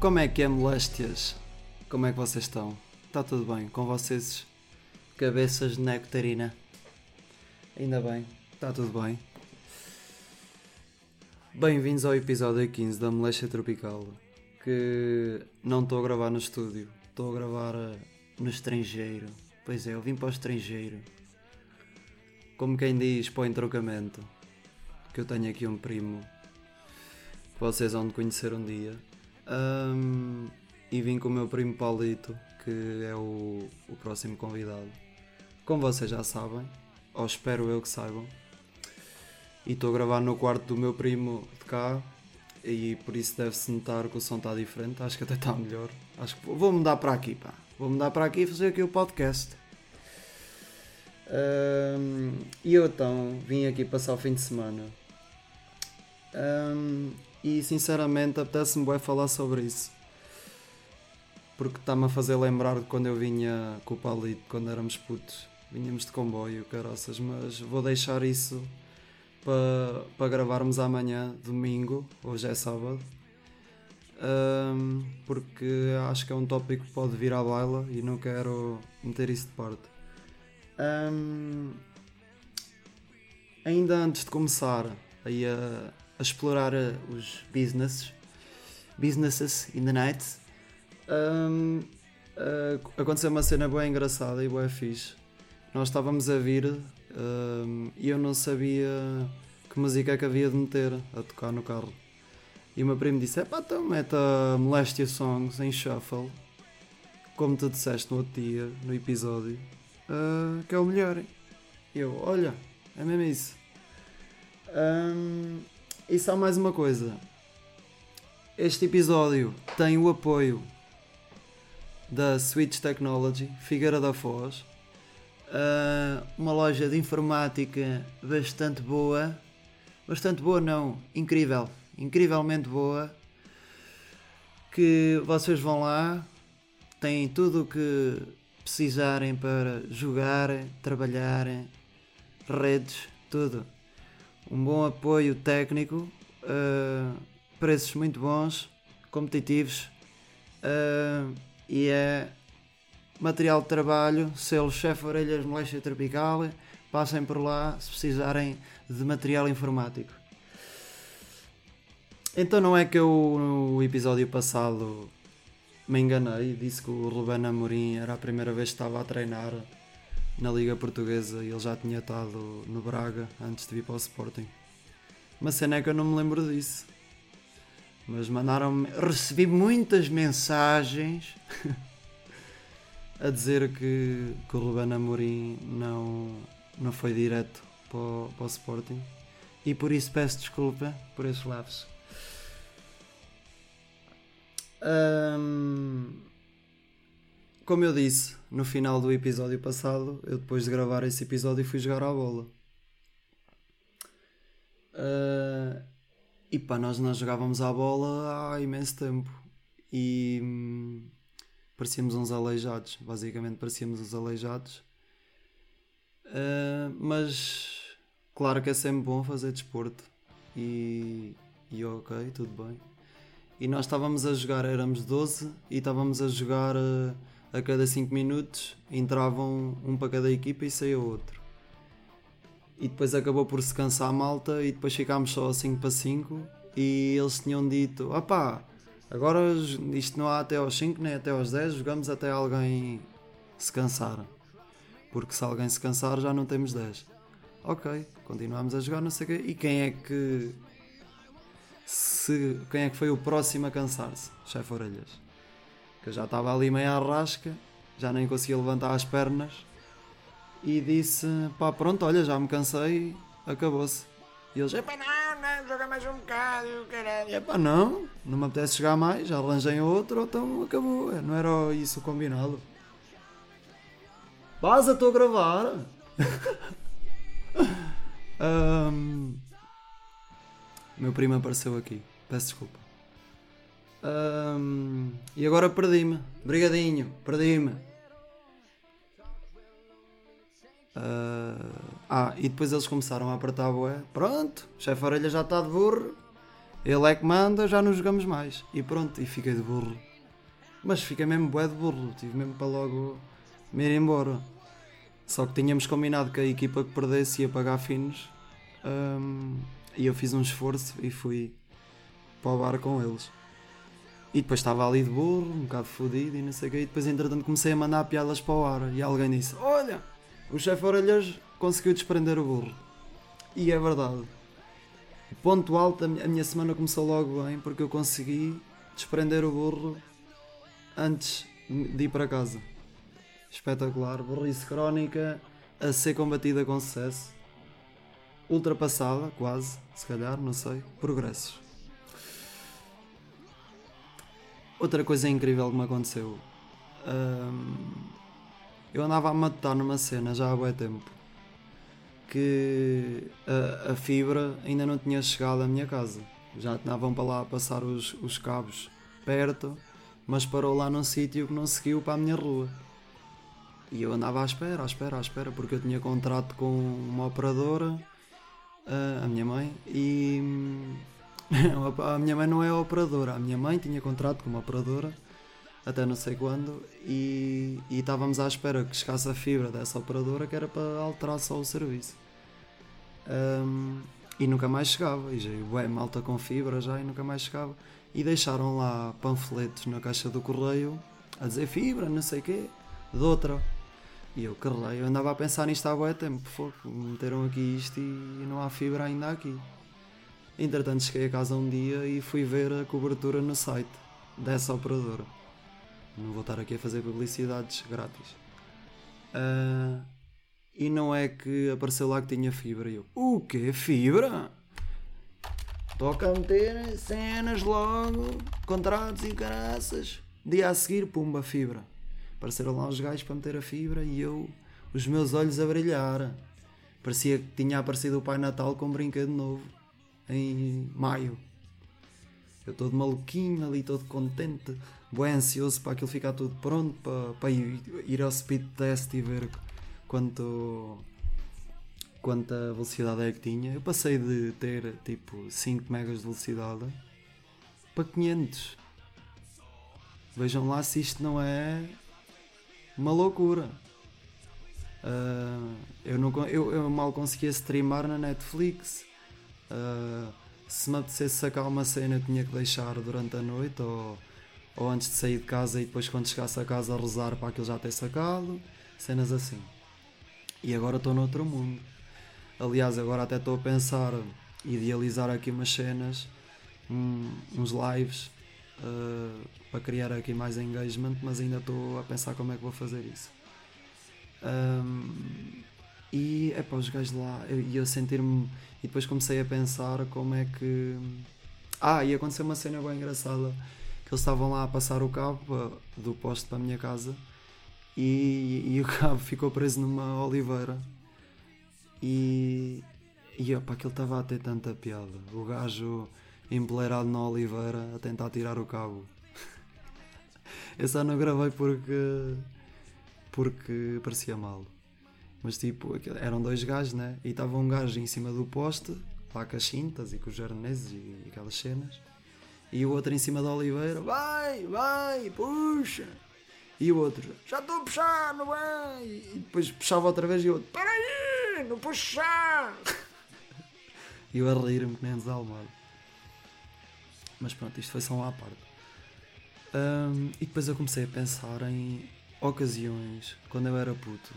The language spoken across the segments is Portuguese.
Como é que é, moléstias? Como é que vocês estão? Está tudo bem com vocês? Cabeças de nectarina? Ainda bem, está tudo bem. Bem-vindos ao episódio 15 da Moléstia Tropical. Que não estou a gravar no estúdio, estou a gravar eh, no estrangeiro. Pois é, eu vim para o estrangeiro. Como quem diz, para o entrocamento. Que eu tenho aqui um primo que vocês vão de conhecer um dia. Um, e vim com o meu primo Paulito, que é o, o próximo convidado. Como vocês já sabem, ou espero eu que saibam, e estou a gravar no quarto do meu primo de cá, e por isso deve-se notar que o som está diferente. Acho que até está melhor. Acho que vou mudar para aqui, pá. Vou mudar para aqui e fazer aqui o podcast. Um, e eu então vim aqui passar o fim de semana. Um, e sinceramente apetece-me bem falar sobre isso. Porque está-me a fazer lembrar de quando eu vinha com o Palito, quando éramos putos. Vinhamos de comboio, caraças, mas vou deixar isso para, para gravarmos amanhã, domingo, hoje é sábado. Um, porque acho que é um tópico que pode vir à baila e não quero meter isso de parte. Um, ainda antes de começar aí a, a explorar uh, os businesses, businesses in the night, um, uh, aconteceu uma cena bem engraçada e bem fixe. Nós estávamos a vir um, e eu não sabia que música é que havia de meter a tocar no carro. E o meu primo disse: Epá, então mete a Molestia Songs em shuffle, como tu disseste no outro dia, no episódio, uh, que é o melhor. E eu: Olha, é mesmo isso. Um, e só mais uma coisa. Este episódio tem o apoio da Switch Technology, Figueira da Foz, uh, uma loja de informática bastante boa. Bastante boa, não, incrível, incrivelmente boa. Que vocês vão lá, têm tudo o que precisarem para jogar, trabalhar, redes, tudo um bom apoio técnico, uh, preços muito bons, competitivos uh, e é material de trabalho, selo chefe orelhas moléstia tropical, passem por lá se precisarem de material informático. Então não é que eu no episódio passado me enganei, disse que o Ruben Amorim era a primeira vez que estava a treinar na Liga Portuguesa ele já tinha estado no Braga antes de vir para o Sporting. Uma cena é que eu não me lembro disso. Mas mandaram-me. Recebi muitas mensagens a dizer que, que o Ruben Amorim não, não foi direto para o, para o Sporting. E por isso peço desculpa por esses lapsos. Um, como eu disse no final do episódio passado, eu depois de gravar esse episódio fui jogar à bola. Uh, e pá, nós não jogávamos à bola há imenso tempo e hum, parecíamos uns aleijados, basicamente parecíamos uns aleijados. Uh, mas claro que é sempre bom fazer desporto e, e ok, tudo bem. E nós estávamos a jogar, éramos 12 e estávamos a jogar. Uh, a cada 5 minutos entravam um para cada equipa e saía outro. E depois acabou por se cansar a malta e depois ficámos só 5 para 5 e eles tinham dito, opá, agora isto não há até aos 5 nem até aos 10, jogamos até alguém se cansar. Porque se alguém se cansar já não temos 10. Ok, continuamos a jogar, não sei o quê. E quem é que. Se, quem é que foi o próximo a cansar-se? Chefe Orelhas que eu já estava ali meio à rasca, já nem conseguia levantar as pernas e disse: pá, pronto, olha, já me cansei, acabou-se. E eles: epá, não, não, joga mais um bocado, caralho. Epá, não, não me apetece jogar mais, já arranjei outro, então acabou. Não era isso combinado. Vaza, estou a gravar. um, meu primo apareceu aqui, peço desculpa. Um, e agora perdi-me. Brigadinho, perdi-me. Uh, ah, e depois eles começaram a apertar a boé. Pronto, chefe orelha já está de burro. Ele é que manda, já não jogamos mais. E pronto, e fiquei de burro. Mas fiquei mesmo bué de burro, tive mesmo para logo me ir embora. Só que tínhamos combinado que a equipa que perdesse ia pagar finos. Um, e eu fiz um esforço e fui para o bar com eles. E depois estava ali de burro, um bocado fodido e não sei o quê. E depois, entretanto, comecei a mandar piadas para o ar. E alguém disse: Olha, o chefe Orelhas conseguiu desprender o burro. E é verdade. Ponto alto, a minha semana começou logo bem porque eu consegui desprender o burro antes de ir para casa. Espetacular. Burrice crónica a ser combatida com sucesso. Ultrapassada, quase, se calhar, não sei. Progressos. Outra coisa incrível que me aconteceu. eu andava a matar numa cena já há bom tempo. Que a, a, fibra ainda não tinha chegado à minha casa. Já andavam para lá a passar os, os cabos perto, mas parou lá num sítio que não seguiu para a minha rua. E eu andava à espera, à espera, à espera, porque eu tinha contrato com uma operadora, a minha mãe, e a minha mãe não é operadora. A minha mãe tinha contrato com uma operadora até não sei quando e, e estávamos à espera que chegasse a fibra dessa operadora que era para alterar só o serviço. Um, e nunca mais chegava. E já ué, malta com fibra já e nunca mais chegava. E deixaram lá panfletos na caixa do correio a dizer fibra, não sei o quê, de outra. E eu, caralho, eu andava a pensar nisto há bué tempo. Fogo, meteram aqui isto e não há fibra ainda aqui. Entretanto, cheguei a casa um dia e fui ver a cobertura no site dessa operadora. Não vou estar aqui a fazer publicidades grátis. Uh, e não é que apareceu lá que tinha fibra. E eu, o quê? Fibra? Toca a meter cenas logo, contratos e caraças. Dia a seguir, pumba, fibra. Apareceram lá os gajos para meter a fibra e eu, os meus olhos a brilhar. Parecia que tinha aparecido o Pai Natal com um brinquedo novo em maio. Eu todo maluquinho ali, todo contente, bem ansioso para aquilo ficar tudo pronto, para, para ir, ao speed test e ver quanto, quanta velocidade é que tinha. Eu passei de ter tipo 5 megas de velocidade para 500. Vejam lá se isto não é uma loucura. Uh, eu, não, eu, eu mal conseguia streamar na Netflix. Uh, se me apetecesse sacar uma cena, tinha que deixar durante a noite ou, ou antes de sair de casa e depois, quando chegasse a casa, rezar para aquilo já ter sacado. Cenas assim. E agora estou noutro mundo. Aliás, agora até estou a pensar idealizar aqui umas cenas, um, uns lives uh, para criar aqui mais engagement, mas ainda estou a pensar como é que vou fazer isso. Um, e é para os gajos lá, e eu, eu sentir-me. E depois comecei a pensar como é que. Ah, e aconteceu uma cena bem engraçada que eles estavam lá a passar o cabo do poste para a minha casa e, e o cabo ficou preso numa oliveira e, e opa, aquilo estava a ter tanta piada. O gajo empoleirado na oliveira a tentar tirar o cabo. Eu só não gravei porque porque parecia mal. Mas tipo, eram dois gajos, né? E estava um gajo em cima do poste, lá com as cintas e com os jarneses e, aquelas cenas. E o outro em cima da oliveira, vai, vai, puxa. E o outro, já estou a puxar, não vai. E depois puxava outra vez e o outro, para aí, não puxar. e eu a rir-me que nem desalmado. Mas pronto, isto foi só uma à parte. Um, e depois eu comecei a pensar em ocasiões, quando eu era puto,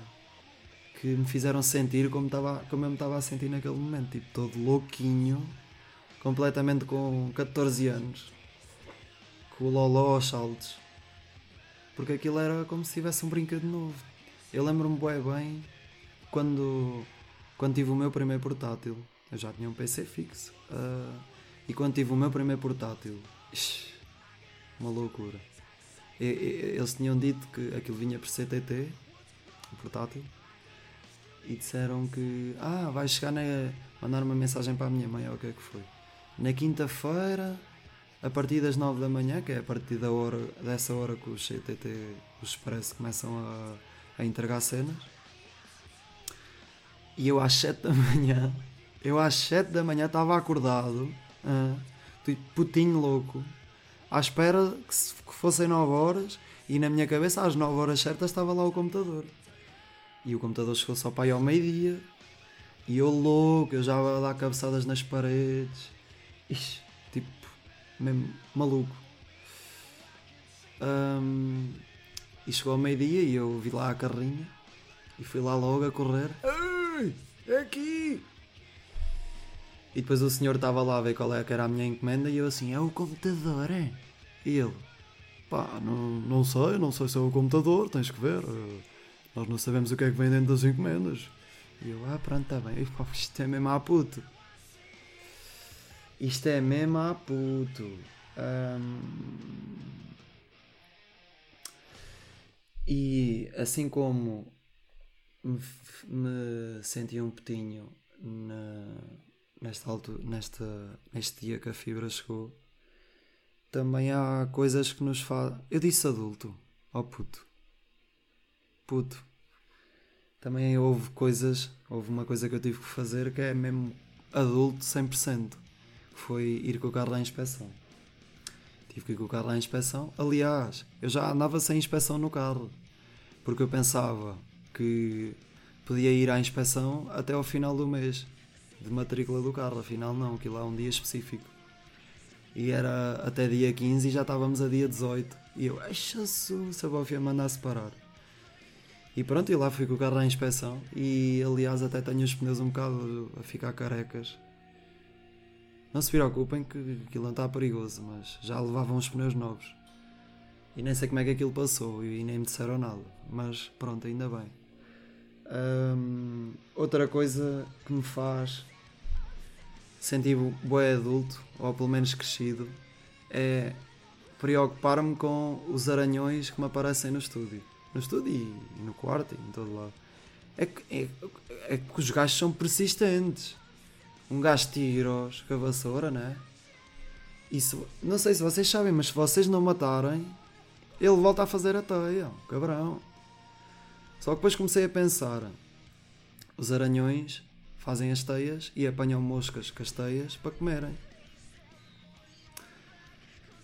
que me fizeram sentir como, tava, como eu me estava a sentir naquele momento, tipo, todo louquinho, completamente com 14 anos, com o loló aos saltos, porque aquilo era como se tivesse um brinquedo novo. Eu lembro-me bem bem quando, quando tive o meu primeiro portátil, eu já tinha um PC fixo, uh, e quando tive o meu primeiro portátil, uma loucura. E, e, eles tinham dito que aquilo vinha por CTT, o portátil, e disseram que ah, vai chegar na mandar uma mensagem para a minha mãe ou o que é que foi. Na quinta-feira, a partir das 9 da manhã, que é a partir da hora, dessa hora que os CTT, os Expresso começam a, a entregar cenas. E eu às 7 da manhã, eu às 7 da manhã estava acordado, uh, putinho louco, à espera que, se, que fossem 9 horas e na minha cabeça às 9 horas certas estava lá o computador. E o computador chegou só para aí ao meio-dia e eu louco, eu já a dar cabeçadas nas paredes. Ixi, tipo, mesmo maluco. Um, e chegou ao meio-dia e eu vi lá a carrinha e fui lá logo a correr. Ei, é aqui! E depois o senhor estava lá a ver qual é que era a minha encomenda e eu assim, é o computador, é? E ele, pá, não, não sei, não sei se é o computador, tens que ver. Nós não sabemos o que é que vem dentro das encomendas. E eu, ah, pronto, está bem. E, pá, isto é mesmo a puto. Isto é mesmo a puto. Ahm, E assim como me, me senti um petinho na, nesta altura, nesta, neste dia que a fibra chegou, também há coisas que nos fazem. Eu disse adulto, ó puto. Puto. Também houve coisas, houve uma coisa que eu tive que fazer que é mesmo adulto 100%. Foi ir com o carro à inspeção. Tive que ir com o carro à inspeção. Aliás, eu já andava sem inspeção no carro. Porque eu pensava que podia ir à inspeção até ao final do mês de matrícula do carro. Afinal, não, aquilo é um dia específico. E era até dia 15 e já estávamos a dia 18. E eu, ai se a Bofia mandasse parar. E pronto, e lá fui com o carro à inspeção. E aliás, até tenho os pneus um bocado a ficar carecas. Não se preocupem que aquilo não está perigoso, mas já levavam os pneus novos. E nem sei como é que aquilo passou e nem me disseram nada. Mas pronto, ainda bem. Hum, outra coisa que me faz sentir bué adulto, ou pelo menos crescido, é preocupar-me com os aranhões que me aparecem no estúdio. No estúdio e, no quarto e em todo lado. É que, é, é que os gajos são persistentes. Um gajo tira-os com a vassoura, né? Isso, não sei se vocês sabem, mas se vocês não matarem, ele volta a fazer a teia, cabrão. Só que depois comecei a pensar: os aranhões fazem as teias e apanham moscas com as teias para comerem.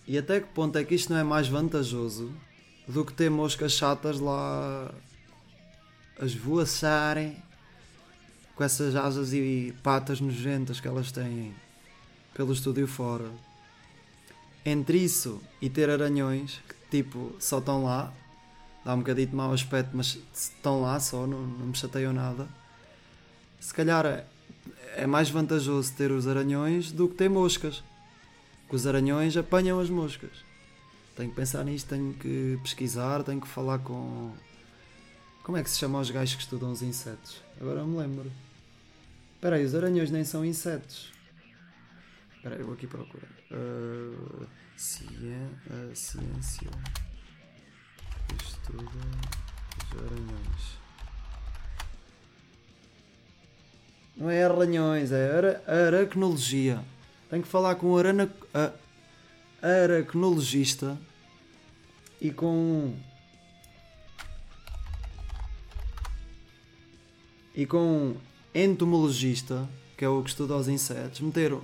E até que ponto é que isto não é mais vantajoso do que ter moscas chatas lá a esvoaçarem com essas asas e patas nojentas que elas têm pelo estúdio fora? Entre isso e ter aranhões que tipo só estão lá, dá um bocadinho de mau aspecto, mas estão lá só, não, não me chateiam nada. Se calhar é, é mais vantajoso ter os aranhões do que ter moscas. Que os aranhões apanham as moscas. Tenho que pensar nisto, tenho que pesquisar, tenho que falar com. Como é que se chama os gajos que estudam os insetos? Agora me lembro. Espera aí, os aranhões nem são insetos. Espera aí, eu vou aqui procurar. Uh, cien, a ciência que estuda os aranhões. Não é arranhões, é ara, aracnologia. Tenho que falar com um arana, a, aracnologista e com e com um entomologista, que é o que estuda os insetos, meteram.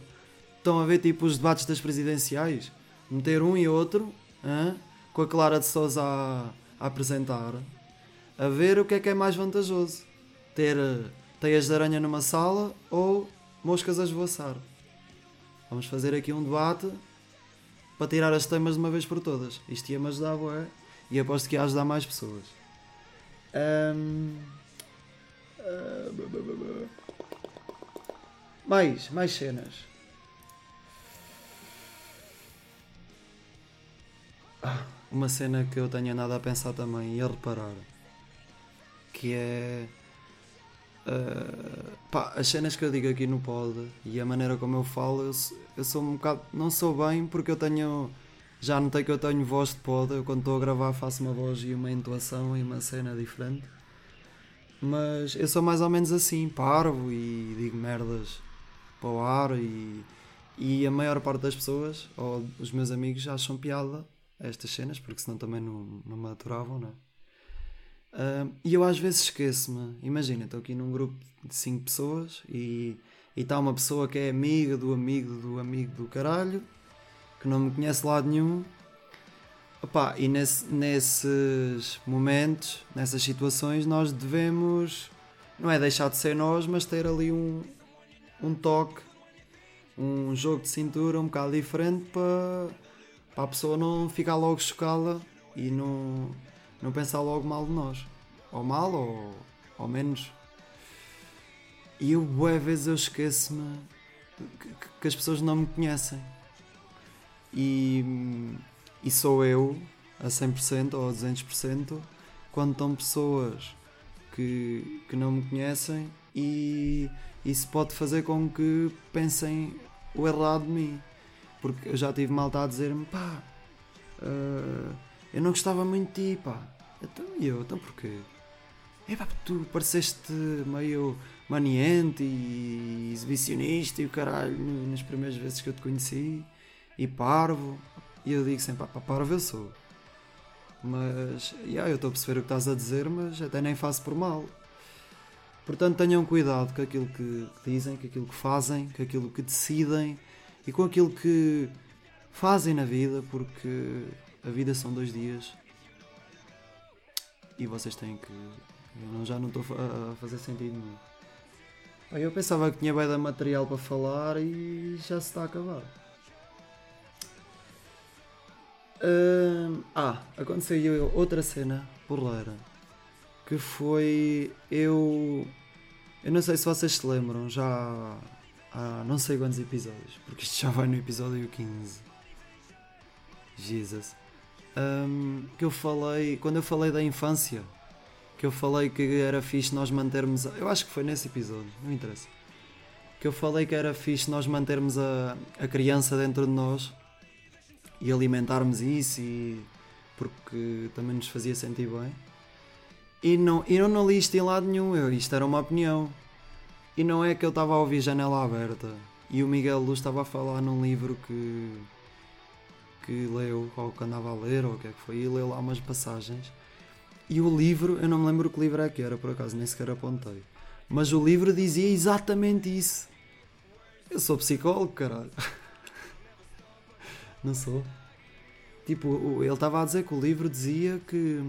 Estão a ver tipo os debates das presidenciais? Meter um e outro, hã? com a Clara de Souza a, a apresentar, a ver o que é que é mais vantajoso. Ter teias de aranha numa sala ou moscas a esvoaçar. Vamos fazer aqui um debate para tirar as temas de uma vez por todas. Isto ia-me ajudar, bué, e aposto que ia ajudar mais pessoas. Ahm, ah. Mais, mais cenas. Ah, uma cena que eu tenho andado a pensar também e a reparar que é ah, pá, as cenas que eu digo aqui no pod e a maneira como eu falo, eu, sou- eu sou um bocado. não sou bem porque eu tenho. Já notei que eu tenho voz de pod, eu quando estou a gravar faço uma voz e uma entoação e uma cena diferente. Mas eu sou mais ou menos assim, parvo e digo merdas para o ar e, e a maior parte das pessoas, ou os meus amigos, acham piada estas cenas, porque senão também não, não me aturavam, não é? Ah, e eu às vezes esqueço-me. Imagina, estou aqui num grupo de 5 pessoas e está uma pessoa que é amiga do amigo do amigo do caralho que não me conhece de lado nenhum. Opa, e nesse, nesses momentos, nessas situações, nós devemos, não é deixar de ser nós, mas ter ali um, um toque, um jogo de cintura um bocado diferente para, para a pessoa não ficar logo chocada e não, não pensar logo mal de nós. Ou mal, ou, ou menos. E eu, boas vezes, eu esqueço-me que, que, as pessoas não me conhecem. E, e sou eu a 100% ou a 200% quando estão pessoas que, que não me conhecem e isso pode fazer com que pensem o errado de mim. Porque eu já tive malta a dizer-me, pá, uh, eu não gostava muito de ti, pá. Então, e eu, então porquê? É pá, tu pareceste meio maniente e exibicionista e o caralho nas primeiras vezes que eu te conheci e parvo. E eu digo sempre, pá, parvo eu sou. Mas, yeah, eu estou a perceber o que estás a dizer, mas até nem faço por mal. Portanto, tenham cuidado com aquilo que dizem, com aquilo que fazem, com aquilo que decidem e com aquilo que fazem na vida, porque a vida são dois dias e vocês têm que. Eu já não estou a fazer sentido nenhum. Eu pensava que tinha bem de material para falar e já se está a acabar. Uh, ah, aconteceu outra cena porleira que foi eu. Eu não sei se vocês se lembram, já há não sei quantos episódios, porque isto já vai no episódio 15. Jesus. Um, que eu falei, quando eu falei da infância, que eu falei que era fixe nós mantermos. Eu acho que foi nesse episódio, não interessa. Que eu falei que era fixe nós mantermos a, a criança dentro de nós e alimentarmos isso e porque também nos fazia sentir bem. E não, e eu não li isto em lado nenhum, eu, isto era uma opinião. E não é que eu estava a ouvir janela aberta e o Miguel Luz estava a falar num livro que, que leu, ou que andava a ler, ou o que é que foi, e leu lá umas passagens. E o livro, eu não me lembro que livro é que era, por acaso, nem sequer apontei. Mas o livro dizia exatamente isso. Eu sou psicólogo, caralho. Não sou. Tipo, ele estava a dizer que o livro dizia que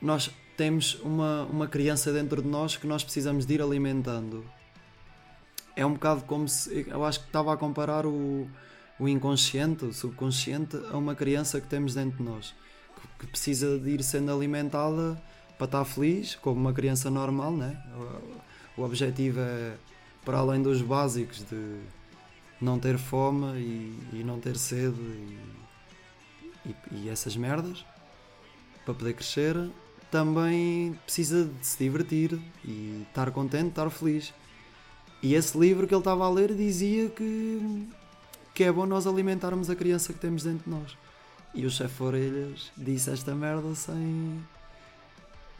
nós temos uma, uma criança dentro de nós que nós precisamos de ir alimentando. É um bocado como se. Eu acho que estava a comparar o, o inconsciente, o subconsciente, a uma criança que temos dentro de nós. Que, que precisa de ir sendo alimentada para estar feliz, como uma criança normal, né? O, o objetivo é, para além dos básicos, de não ter fome e, e não ter sede e, e, e essas merdas, para poder crescer, também precisa de se divertir e estar contente, estar feliz. E esse livro que ele estava a ler dizia que, que é bom nós alimentarmos a criança que temos dentro de nós. E o chefe Orelhas disse esta merda sem,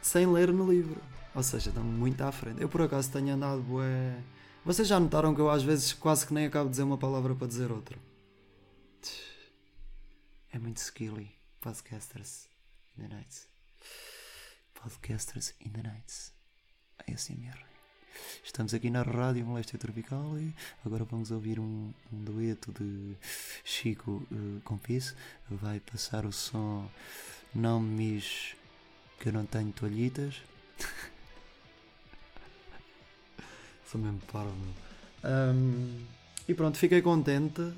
sem ler no livro. Ou seja, está muito à frente. Eu por acaso tenho andado bué. Vocês já notaram que eu às vezes quase que nem acabo de dizer uma palavra para dizer outra? É muito skilly. Podcasters in the nights. Podcasters in the Nights. ASMR. Estamos aqui na Rádio Moléstia Tropical e agora vamos ouvir um, um dueto de Chico uh, com Peace. Vai passar o som Não me mis que eu não tenho toalhitas. Sou mesmo parvo, um, E pronto, fiquei contente.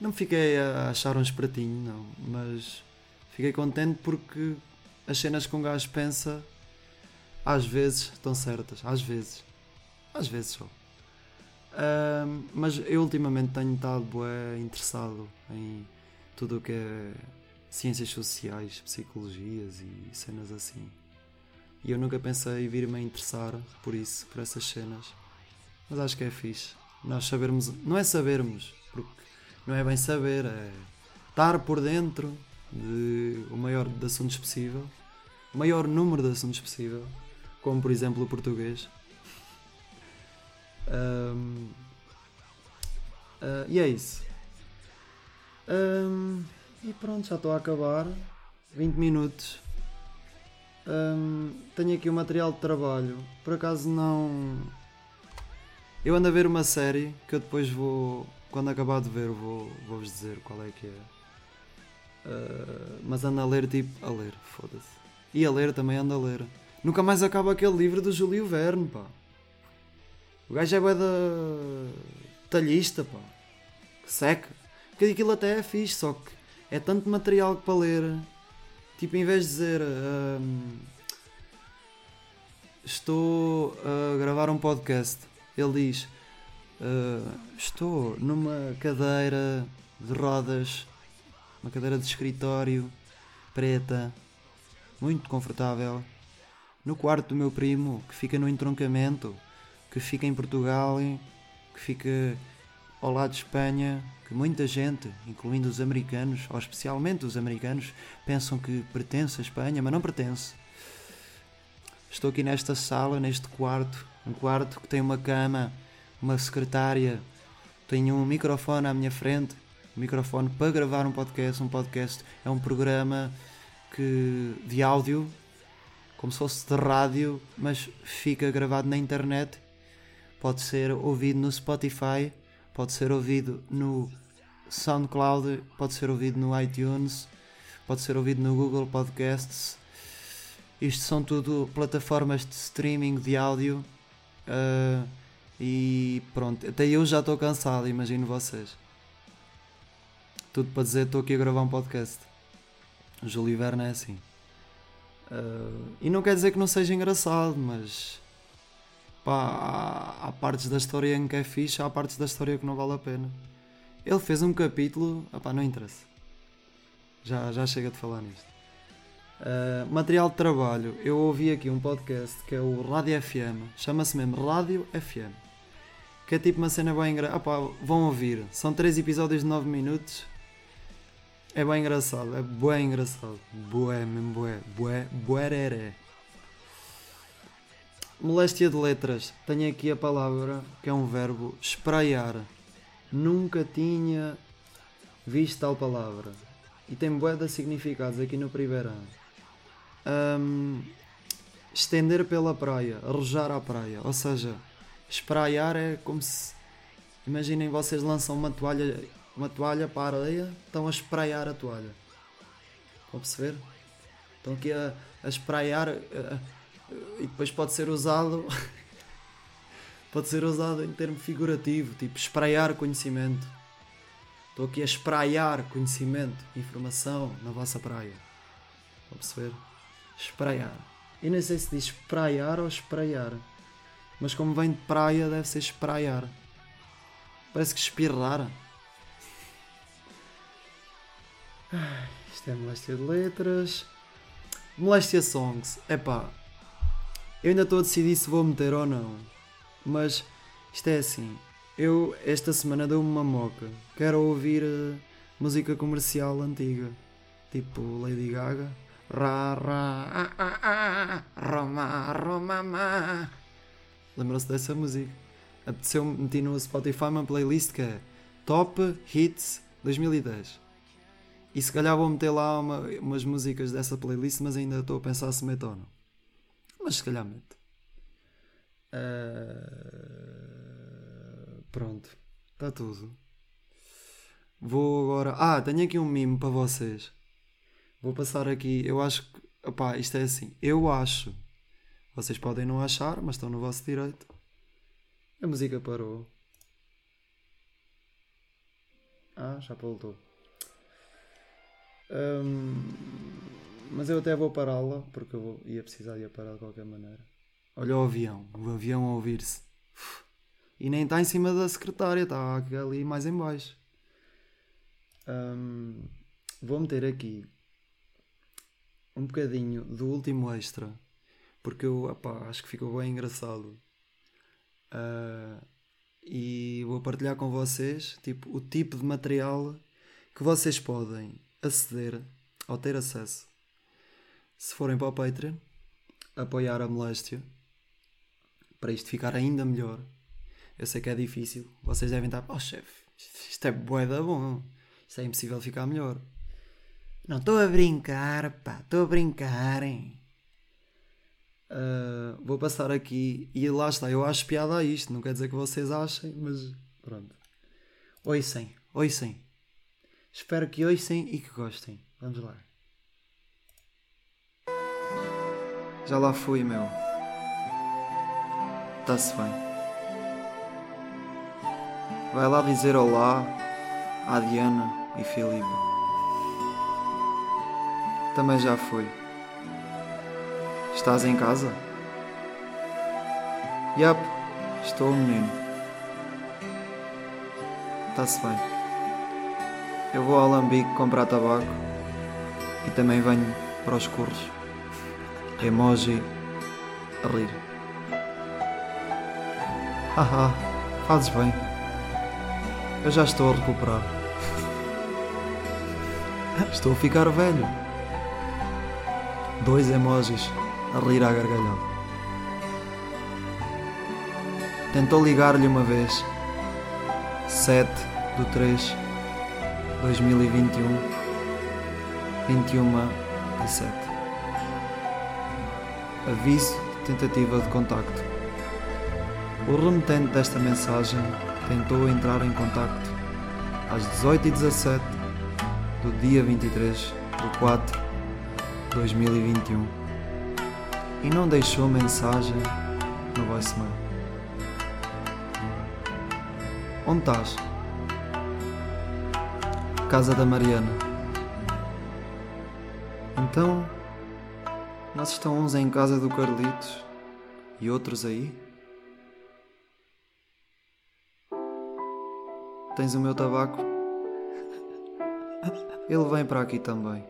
Não fiquei a achar um esperatinho, não, mas fiquei contente porque as cenas que um gajo pensa às vezes estão certas, às vezes. Às vezes só. Uh, mas eu ultimamente tenho estado bué, interessado em tudo o que é ciências sociais, psicologias e cenas assim. E eu nunca pensei vir-me a interessar por isso, por essas cenas. Mas acho que é fixe. Nós sabermos, não é sabermos, porque não é bem saber, é estar por dentro de o maior de assuntos possível, o maior número de assuntos possível, como por exemplo o português. Um, uh, ah, e é isso. Um, e pronto, já estou a acabar. 20 minutos. Um, tenho aqui o material de trabalho. Por acaso não. Eu ando a ver uma série que eu depois vou, quando acabar de ver, vou, vou-vos dizer qual é que é. Uh, mas anda a ler, tipo, a ler, foda-se. E a ler também anda a ler. Nunca mais acaba aquele livro do Júlio Verne, pá. O gajo é bué da talhista, pá. Seca. Porque aquilo até é fixe, só que é tanto material para ler. Tipo, em vez de dizer um, estou a gravar um podcast, ele diz uh, estou numa cadeira de rodas, uma cadeira de escritório preta, muito confortável, no quarto do meu primo, que fica no entroncamento, que fica em Portugal, que fica ao lado de Espanha, que muita gente, incluindo os americanos, ou especialmente os americanos, pensam que pertence à Espanha, mas não pertence. Estou aqui nesta sala, neste quarto, um quarto que tem uma cama, uma secretária, tenho um microfone à minha frente, um microfone para gravar um podcast. Um podcast é um programa que de áudio, como se fosse de rádio, mas fica gravado na internet. Pode ser ouvido no Spotify pode ser ouvido no SoundCloud, pode ser ouvido no iTunes, pode ser ouvido no Google Podcasts. Isto são tudo plataformas de streaming de áudio. Uh, e pronto, até eu já estou cansado, imagino vocês. Tudo para dizer, estou aqui a gravar um podcast. O Júlio Verne é assim. Uh, e não quer dizer que não seja engraçado, mas Pá, há, há, partes da história em que é fixe, há partes da história que não vale a pena. Ele fez um capítulo, opá, não interessa. Já, já chega de falar nisto. Uh, material de trabalho. Eu ouvi aqui um podcast que é o Rádio FM. Chama-se mesmo Rádio FM. Que é tipo uma cena bem engraçada. Vão ouvir. São 3 episódios de 9 minutos. É bem engraçado. É bem engraçado. Bué, mesmo bué. Bué, bué, Moléstia de letras. Tenho aqui a palavra que é um verbo espraiar. Nunca tinha visto tal palavra. E tem bué de significados aqui no primeiro ano. Um, estender pela praia, arrojar à praia. Ou seja, espraiar é como se. Imaginem vocês lançam uma toalha, uma toalha para a areia, estão a espraiar a toalha. Estão a perceber? Estão aqui a, a espraiar. A, e depois pode ser usado pode ser usado em termo figurativo, tipo espraiar conhecimento. Estou aqui a espraiar conhecimento, informação na vossa praia. A perceber? Espraiar. E nem sei se diz espraiar ou espraiar. Mas como vem de praia, deve ser espraiar. Parece que espirrar. isto é moléstia de letras. Moléstia songs. Epá, eu ainda estou a decidir se vou meter ou não. Mas isto é assim. Eu esta semana dou-me uma moca. Quero ouvir uh, música comercial antiga. Tipo Lady Gaga. Ra ra ah, ah, ah, Roma Roma ma. Lembram-se dessa música? Apeteceu meti no Spotify uma playlist que é Top Hits 2010. E se calhar vou meter lá uma, umas músicas dessa playlist, mas ainda estou a pensar se meto ou não. Mas se calhar mete. Uh... Pronto. Está tudo. Vou agora. Ah, tenho aqui um mimo para vocês. Vou passar aqui. Eu acho que. Opá, isto é assim. Eu acho. Vocês podem não achar, mas estão no vosso direito. A música parou. Ah, já voltou. Um... Mas eu até vou pará-la, porque eu vou, ia precisar de a parar de qualquer maneira. Olha o avião, o avião a ouvir-se. E nem está em cima da secretária, está ali mais em baixo. Um, vou meter aqui um bocadinho do último extra, porque eu opá, acho que ficou bem engraçado. Uh, e vou partilhar com vocês tipo, o tipo de material que vocês podem aceder ou ter acesso se forem para o Patreon, apoiar a moléstia para isto ficar ainda melhor. Eu sei que é difícil. Vocês devem estar, oh chefe, isto é boeda bom. Isto é impossível ficar melhor. Não, estou a brincar, pá, estou a brincar, hein? Uh, vou passar aqui e lá está. Eu acho piada a isto, não quer dizer que vocês achem, mas pronto. Oissem, oissem. Espero que ouçem e que gostem. Vamos lá. Já lá fui, meu. Está-se bem. Vai lá dizer olá à Diana e Filipe. Também já fui. Estás em casa? Yap, estou, menino. Está-se bem. Eu vou ao Lambique comprar tabaco e também venho para os curros. Emoji a rir. Haha, fazes bem. Eu já estou a recuperar. Estou a ficar velho. Dois emojis a rir à gargalhada. Tentou ligar-lhe uma vez. 7 do 3 2021 21 e 7 Aviso de tentativa de contacto. O remetente desta mensagem tentou entrar em contacto às 18h17 do dia 23 de 4 de 2021 e não deixou mensagem no voicemail. Onde estás? Casa da Mariana. Então, nós estão uns em casa do Carlitos e outros aí? Tens o meu tabaco? Ele vem para aqui também.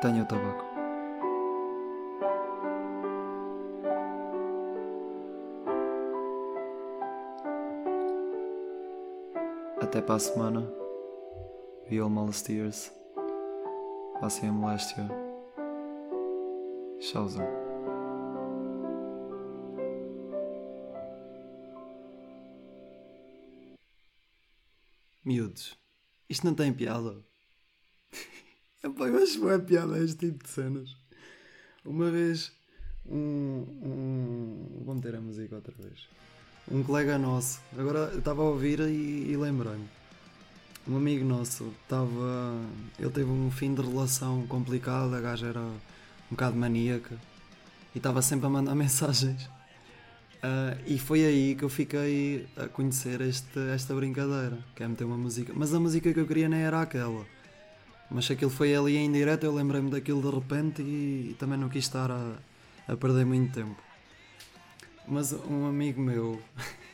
Tenho o tabaco. Até para a semana. Viol Molesteers. Passem a moléstia. Tchauzão. Miúdos, isto não tem piada. Epá, eu acho é piada este tipo de cenas. Uma vez, um, um. Vou meter a música outra vez. Um colega nosso, agora estava a ouvir e, e lembrei-me. Um amigo nosso estava. Ele teve um fim de relação complicado, a gaja era um bocado maníaca e estava sempre a mandar mensagens. Uh, e foi aí que eu fiquei a conhecer este, esta brincadeira, que é meter uma música. Mas a música que eu queria nem era aquela. Mas aquilo foi ali em direto, eu lembrei-me daquilo de repente e, e, também não quis estar a, a perder muito tempo. Mas um amigo meu,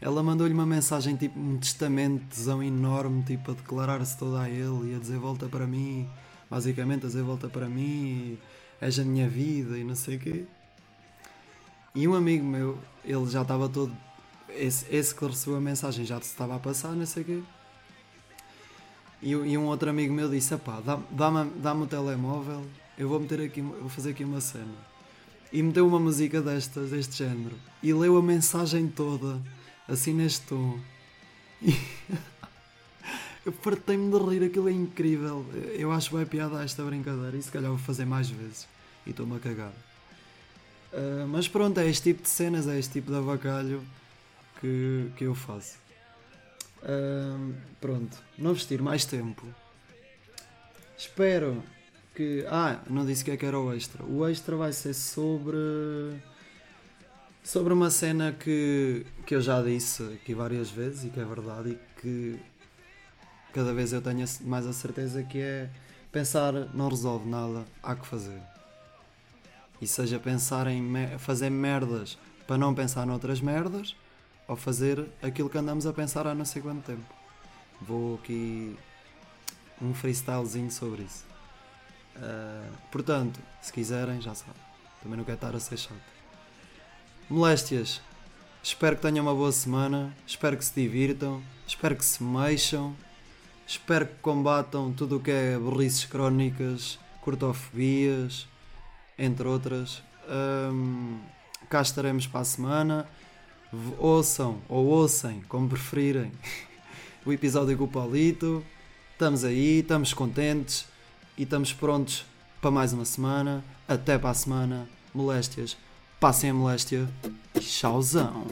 ela mandou-lhe uma mensagem, tipo um testamentozão enorme, tipo a declarar-se toda a ele e a dizer volta para mim, basicamente a dizer volta para mim, és a minha vida e não sei o quê. E um amigo meu, ele já estava todo. Esse, esse que recebeu a mensagem já estava a passar, não sei o quê. E, e, um outro amigo meu disse: pá, dá-me dá dá o telemóvel, eu vou meter aqui, vou fazer aqui uma cena. E meteu uma música destas, deste género. E leu a mensagem toda, assim neste tom. E eu fartei-me de rir, aquilo é incrível. Eu acho bem piada esta brincadeira e se calhar vou fazer mais vezes. E estou-me a cagar. Uh, mas pronto, é este tipo de cenas, é este tipo de avacalho que, que eu faço. Uh, pronto, não vestir mais tempo. Espero que. Ah, não disse que é que era o extra. O extra vai ser sobre. Sobre uma cena que, que eu já disse aqui várias vezes e que é verdade e que cada vez eu tenho mais a certeza que é pensar não resolve nada, há que fazer. E seja pensar em fazer merdas para não pensar noutras merdas ou fazer aquilo que andamos a pensar há não sei quanto tempo. Vou aqui um freestylezinho sobre isso. Uh, portanto, se quiserem, já sabem. Também não quero estar a ser chato. Moléstias. Espero que tenham uma boa semana. Espero que se divirtam. Espero que se mexam. Espero que combatam tudo o que é burrices crónicas, cortofobias, entre outras. Um, cá estaremos para a semana. Ouçam ou ouçam, como preferirem, o episódio com o Paulito. Estamos aí, estamos contentes e estamos prontos para mais uma semana. Até para a semana. Moléstias, passem a moléstia e tchauzão!